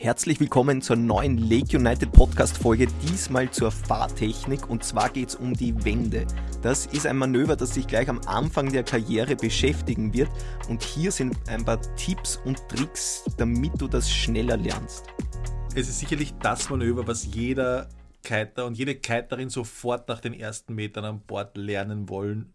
Herzlich willkommen zur neuen Lake United Podcast Folge, diesmal zur Fahrtechnik und zwar geht es um die Wende. Das ist ein Manöver, das sich gleich am Anfang der Karriere beschäftigen wird und hier sind ein paar Tipps und Tricks, damit du das schneller lernst. Es ist sicherlich das Manöver, was jeder Kiter und jede Kiterin sofort nach den ersten Metern an Bord lernen wollen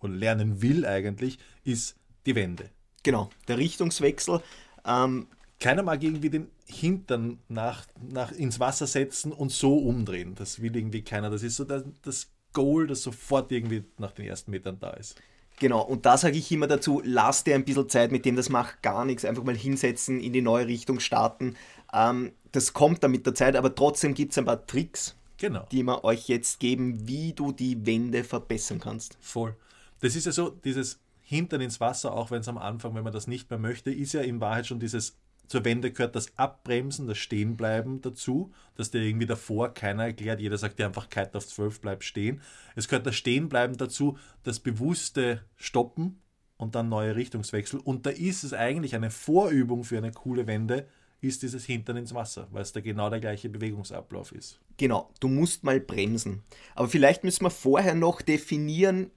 und lernen will eigentlich, ist die Wende. Genau, der Richtungswechsel. Ähm, keiner mag irgendwie den Hintern nach, nach ins Wasser setzen und so umdrehen. Das will irgendwie keiner. Das ist so das, das Goal, das sofort irgendwie nach den ersten Metern da ist. Genau, und da sage ich immer dazu, lass dir ein bisschen Zeit mit dem, das macht gar nichts. Einfach mal hinsetzen, in die neue Richtung starten. Ähm, das kommt dann mit der Zeit, aber trotzdem gibt es ein paar Tricks, genau. die wir euch jetzt geben, wie du die Wände verbessern kannst. Voll. Das ist ja so, dieses Hintern ins Wasser, auch wenn es am Anfang, wenn man das nicht mehr möchte, ist ja in Wahrheit schon dieses zur Wende gehört das Abbremsen, das Stehenbleiben dazu, dass dir irgendwie davor keiner erklärt, jeder sagt dir einfach Kite auf 12, bleib stehen. Es gehört das Stehenbleiben dazu, das bewusste Stoppen und dann neue Richtungswechsel. Und da ist es eigentlich eine Vorübung für eine coole Wende, ist dieses Hintern ins Wasser, weil es da genau der gleiche Bewegungsablauf ist. Genau, du musst mal bremsen. Aber vielleicht müssen wir vorher noch definieren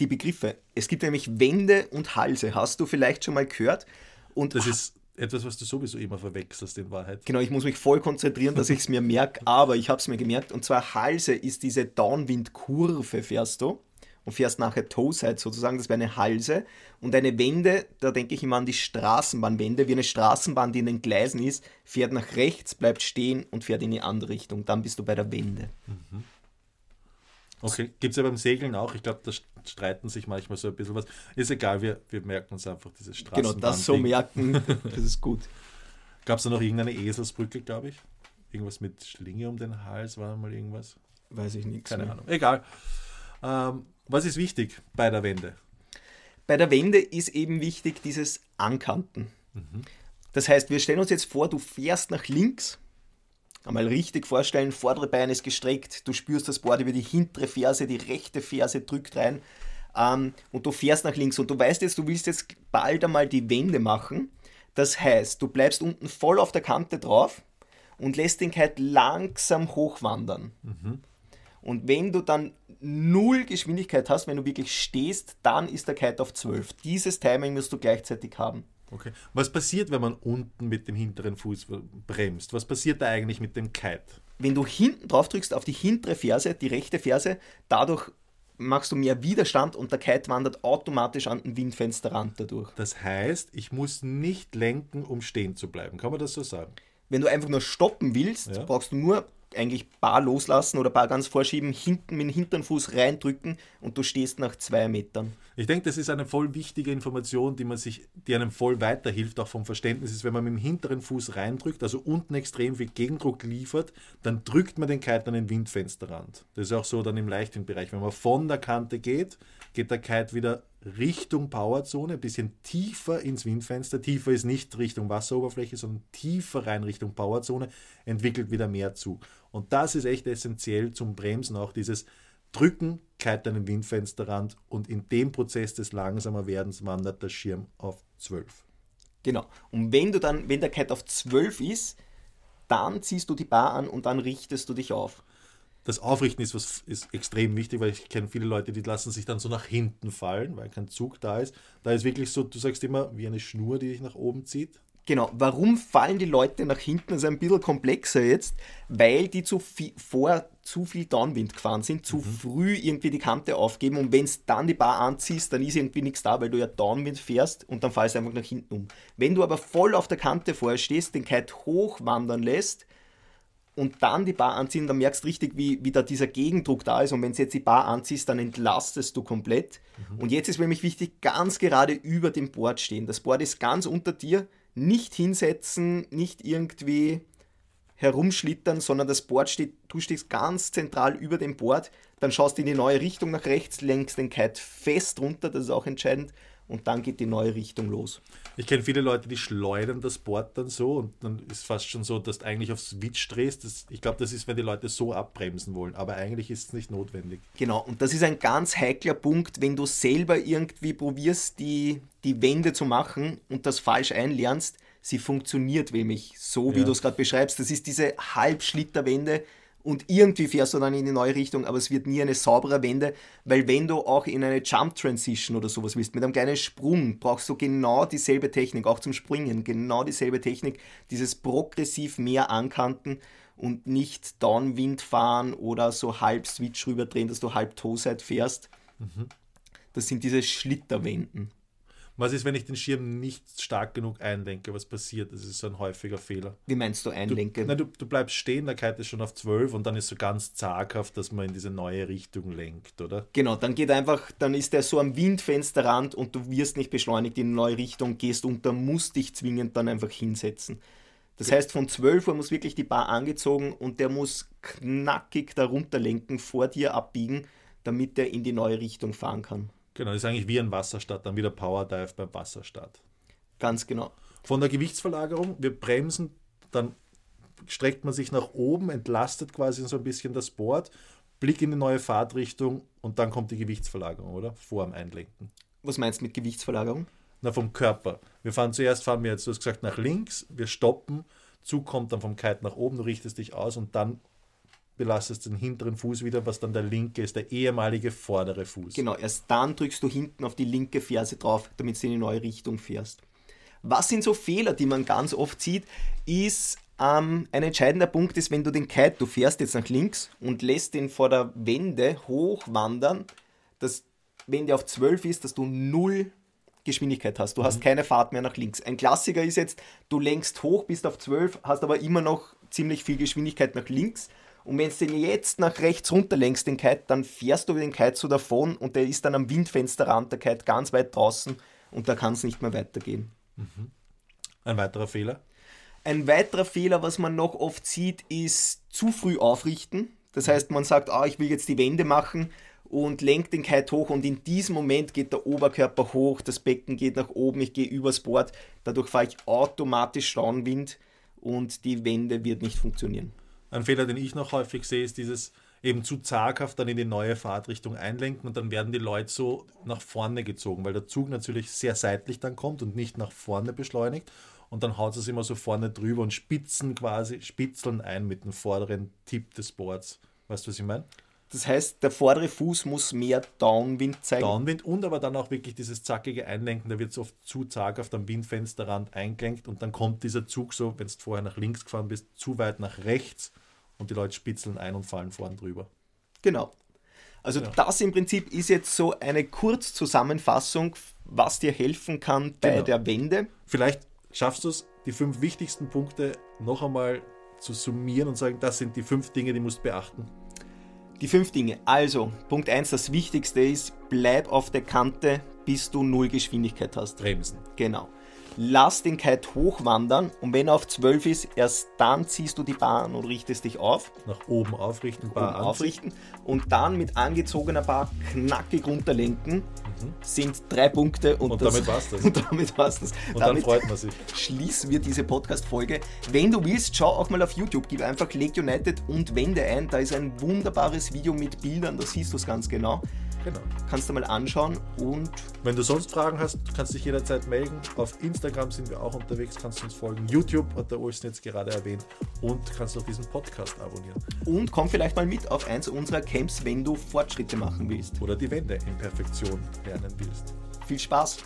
die Begriffe. Es gibt nämlich Wände und Halse. Hast du vielleicht schon mal gehört? Und das ist etwas, was du sowieso immer verwechselst in Wahrheit. Genau, ich muss mich voll konzentrieren, dass ich es mir merke, aber ich habe es mir gemerkt. Und zwar Halse ist diese Downwind-Kurve, fährst du und fährst nachher Toe-Side sozusagen, das wäre eine Halse. Und eine Wende, da denke ich immer an die Straßenbahnwende, wie eine Straßenbahn, die in den Gleisen ist, fährt nach rechts, bleibt stehen und fährt in die andere Richtung. Dann bist du bei der Wende. Mhm. Okay, gibt es ja beim Segeln auch. Ich glaube, da streiten sich manchmal so ein bisschen was. Ist egal, wir, wir merken uns einfach diese Straßenbahn. Genau, das so merken, das ist gut. Gab es da noch irgendeine Eselsbrücke, glaube ich? Irgendwas mit Schlinge um den Hals, war mal irgendwas? Weiß ich nicht. Keine mehr. Ahnung. Egal. Ähm, was ist wichtig bei der Wende? Bei der Wende ist eben wichtig dieses Ankanten. Mhm. Das heißt, wir stellen uns jetzt vor, du fährst nach links Einmal richtig vorstellen, vordere Bein ist gestreckt, du spürst das Board über die hintere Ferse, die rechte Ferse drückt rein ähm, und du fährst nach links und du weißt jetzt, du willst jetzt bald einmal die Wende machen. Das heißt, du bleibst unten voll auf der Kante drauf und lässt den Kite langsam hochwandern. Mhm. Und wenn du dann null Geschwindigkeit hast, wenn du wirklich stehst, dann ist der Kite auf 12. Dieses Timing musst du gleichzeitig haben. Okay. Was passiert, wenn man unten mit dem hinteren Fuß bremst? Was passiert da eigentlich mit dem Kite? Wenn du hinten drauf drückst auf die hintere Ferse, die rechte Ferse, dadurch machst du mehr Widerstand und der Kite wandert automatisch an den Windfensterrand dadurch. Das heißt, ich muss nicht lenken, um stehen zu bleiben. Kann man das so sagen? Wenn du einfach nur stoppen willst, ja. brauchst du nur eigentlich Bar loslassen oder Bar ganz vorschieben, hinten mit dem hinteren Fuß reindrücken und du stehst nach zwei Metern. Ich denke, das ist eine voll wichtige Information, die man sich, die einem voll weiterhilft, auch vom Verständnis ist, wenn man mit dem hinteren Fuß reindrückt, also unten extrem viel Gegendruck liefert, dann drückt man den Kite an den Windfensterrand. Das ist auch so dann im Leichtwindbereich. Wenn man von der Kante geht, geht der Kite wieder Richtung Powerzone, ein bisschen tiefer ins Windfenster. Tiefer ist nicht Richtung Wasseroberfläche, sondern tiefer rein Richtung Powerzone, entwickelt wieder mehr Zug. Und das ist echt essentiell zum Bremsen, auch dieses Drücken, kite an den Windfensterrand und in dem Prozess des langsamer Werdens wandert der Schirm auf 12. Genau. Und wenn du dann, wenn der Kite auf 12 ist, dann ziehst du die Bar an und dann richtest du dich auf das Aufrichten ist, was, ist extrem wichtig, weil ich kenne viele Leute, die lassen sich dann so nach hinten fallen, weil kein Zug da ist. Da ist wirklich so, du sagst immer, wie eine Schnur, die dich nach oben zieht. Genau, warum fallen die Leute nach hinten? Das ist ein bisschen komplexer jetzt, weil die zu viel, vor zu viel Downwind gefahren sind, zu mhm. früh irgendwie die Kante aufgeben und wenn es dann die Bar anziehst, dann ist irgendwie nichts da, weil du ja Downwind fährst und dann fallst du einfach nach hinten um. Wenn du aber voll auf der Kante vorstehst, den Kite hochwandern lässt, und dann die Bar anziehen, dann merkst du richtig, wie, wie da dieser Gegendruck da ist. Und wenn du jetzt die Bar anziehst, dann entlastest du komplett. Mhm. Und jetzt ist nämlich wichtig, ganz gerade über dem Board stehen. Das Board ist ganz unter dir. Nicht hinsetzen, nicht irgendwie herumschlittern, sondern das Board steht, du stehst ganz zentral über dem Board. Dann schaust in die neue Richtung nach rechts, lenkst den Kite fest runter, das ist auch entscheidend und dann geht die neue Richtung los. Ich kenne viele Leute, die schleudern das Board dann so und dann ist fast schon so, dass du eigentlich auf Switch drehst. Das, ich glaube, das ist, wenn die Leute so abbremsen wollen, aber eigentlich ist es nicht notwendig. Genau, und das ist ein ganz heikler Punkt, wenn du selber irgendwie probierst, die, die Wende zu machen und das falsch einlernst, sie funktioniert nämlich so, wie Ja. du es gerade beschreibst. Das ist diese Halbschlitterwende und irgendwie fährst du dann in die neue Richtung, aber es wird nie eine saubere Wende, weil wenn du auch in eine Jump Transition oder sowas willst, mit einem kleinen Sprung, brauchst du genau dieselbe Technik, auch zum Springen, genau dieselbe Technik, dieses progressiv mehr ankanten und nicht Downwind fahren oder so halb Switch rüberdrehen, dass du halb Toe-Side fährst. Das sind diese Schlitterwenden. Was ist, wenn ich den Schirm nicht stark genug einlenke? Was passiert? Das ist so ein häufiger Fehler. Wie meinst du Du, Einlenke? nein, du, du bleibst stehen, der Kite ist schon auf 12 und dann ist so ganz zaghaft, dass man in diese neue Richtung lenkt, oder? Genau, dann geht einfach, dann ist der so am Windfensterrand und du wirst nicht beschleunigt in eine neue Richtung, gehst unter, musst dich zwingend dann einfach hinsetzen. Das heißt, von 12 Uhr muss wirklich die Bar angezogen und der muss knackig darunter lenken, vor dir abbiegen, damit er in die neue Richtung fahren kann. Genau, das ist eigentlich wie ein Wasserstart, dann wieder Power Dive beim Wasserstart. Ganz genau. Von der Gewichtsverlagerung, wir bremsen, dann streckt man sich nach oben, entlastet quasi so ein bisschen das Board, Blick in die neue Fahrtrichtung und dann kommt die Gewichtsverlagerung, oder? Vor dem Einlenken. Was meinst du mit Gewichtsverlagerung? Na, vom Körper. Wir fahren zuerst, fahren wir jetzt, du hast gesagt, nach links, wir stoppen, Zug kommt dann vom Kite nach oben, du richtest dich aus und dann belastest den hinteren Fuß wieder, was dann der linke ist, der ehemalige vordere Fuß. Genau, erst dann drückst du hinten auf die linke Ferse drauf, damit du in die neue Richtung fährst. Was sind so Fehler, die man ganz oft sieht, ist ähm, ein entscheidender Punkt ist, wenn du den Kite, du fährst jetzt nach links und lässt den vor der Wende hochwandern, dass wenn der auf 12 ist, dass du null Geschwindigkeit hast. Du hast keine Fahrt mehr nach links. Ein Klassiker ist jetzt, du lenkst hoch, bist auf 12, hast aber immer noch ziemlich viel Geschwindigkeit nach links. Und wenn du den jetzt nach rechts runter lenkst, den Kite, dann fährst du den Kite so davon und der ist dann am Windfensterrand, der Kite ganz weit draußen und da kann es nicht mehr weitergehen. Ein weiterer Fehler. Ein weiterer Fehler, was man noch oft sieht, ist zu früh aufrichten. Das heißt, man sagt, ah, ich will jetzt die Wende machen und lenkt den Kite hoch und in diesem Moment geht der Oberkörper hoch, das Becken geht nach oben, ich gehe übers Board, dadurch fahre ich automatisch Downwind und die Wende wird nicht funktionieren. Ein Fehler, den ich noch häufig sehe, ist dieses eben zu zaghaft dann in die neue Fahrtrichtung einlenken und dann werden die Leute so nach vorne gezogen, weil der Zug natürlich sehr seitlich dann kommt und nicht nach vorne beschleunigt und dann haut es immer so vorne drüber und spitzen quasi, spitzeln ein mit dem vorderen Tipp des Boards. Weißt du, was ich meine? Das heißt, der vordere Fuß muss mehr Downwind zeigen. Downwind und aber dann auch wirklich dieses zackige Einlenken, da wird es oft zu zaghaft am Windfensterrand eingelenkt und dann kommt dieser Zug so, wenn du vorher nach links gefahren bist, zu weit nach rechts und die Leute spitzeln ein und fallen vorn drüber. Genau. Also Ja. das im Prinzip ist jetzt so eine Kurzzusammenfassung, was dir helfen kann bei Genau. der Wende. Vielleicht schaffst du es, die fünf wichtigsten Punkte noch einmal zu summieren und sagen, das sind die fünf Dinge, die musst du beachten. Die fünf Dinge. Also, Punkt 1, das Wichtigste ist, bleib auf der Kante, bis du null Geschwindigkeit hast. Bremsen. Genau. Lass den Kite hochwandern und wenn er auf 12 ist, erst dann ziehst du die Bahn und richtest dich auf, Nach oben aufrichten, oben Bar anziehen. aufrichten und dann mit angezogener Bar knackig runterlenken. Sind drei Punkte und, Mhm. Und das, damit war's das. Und damit war's das. Und dann damit freut man sich. schließen wir diese Podcast-Folge. Wenn du willst, schau auch mal auf YouTube, gib einfach Lake United und Wende ein. Da ist ein wunderbares Video mit Bildern, da siehst du es ganz genau. Genau. Kannst du mal anschauen und Wenn du sonst Fragen hast, kannst du dich jederzeit melden. Auf Instagram sind wir auch unterwegs, kannst du uns folgen. YouTube hat der Olsen jetzt gerade erwähnt und kannst auch diesen Podcast abonnieren. und komm vielleicht mal mit auf eins unserer Camps, wenn du Fortschritte machen willst. Oder die Wende in Perfektion lernen willst. Viel Spaß!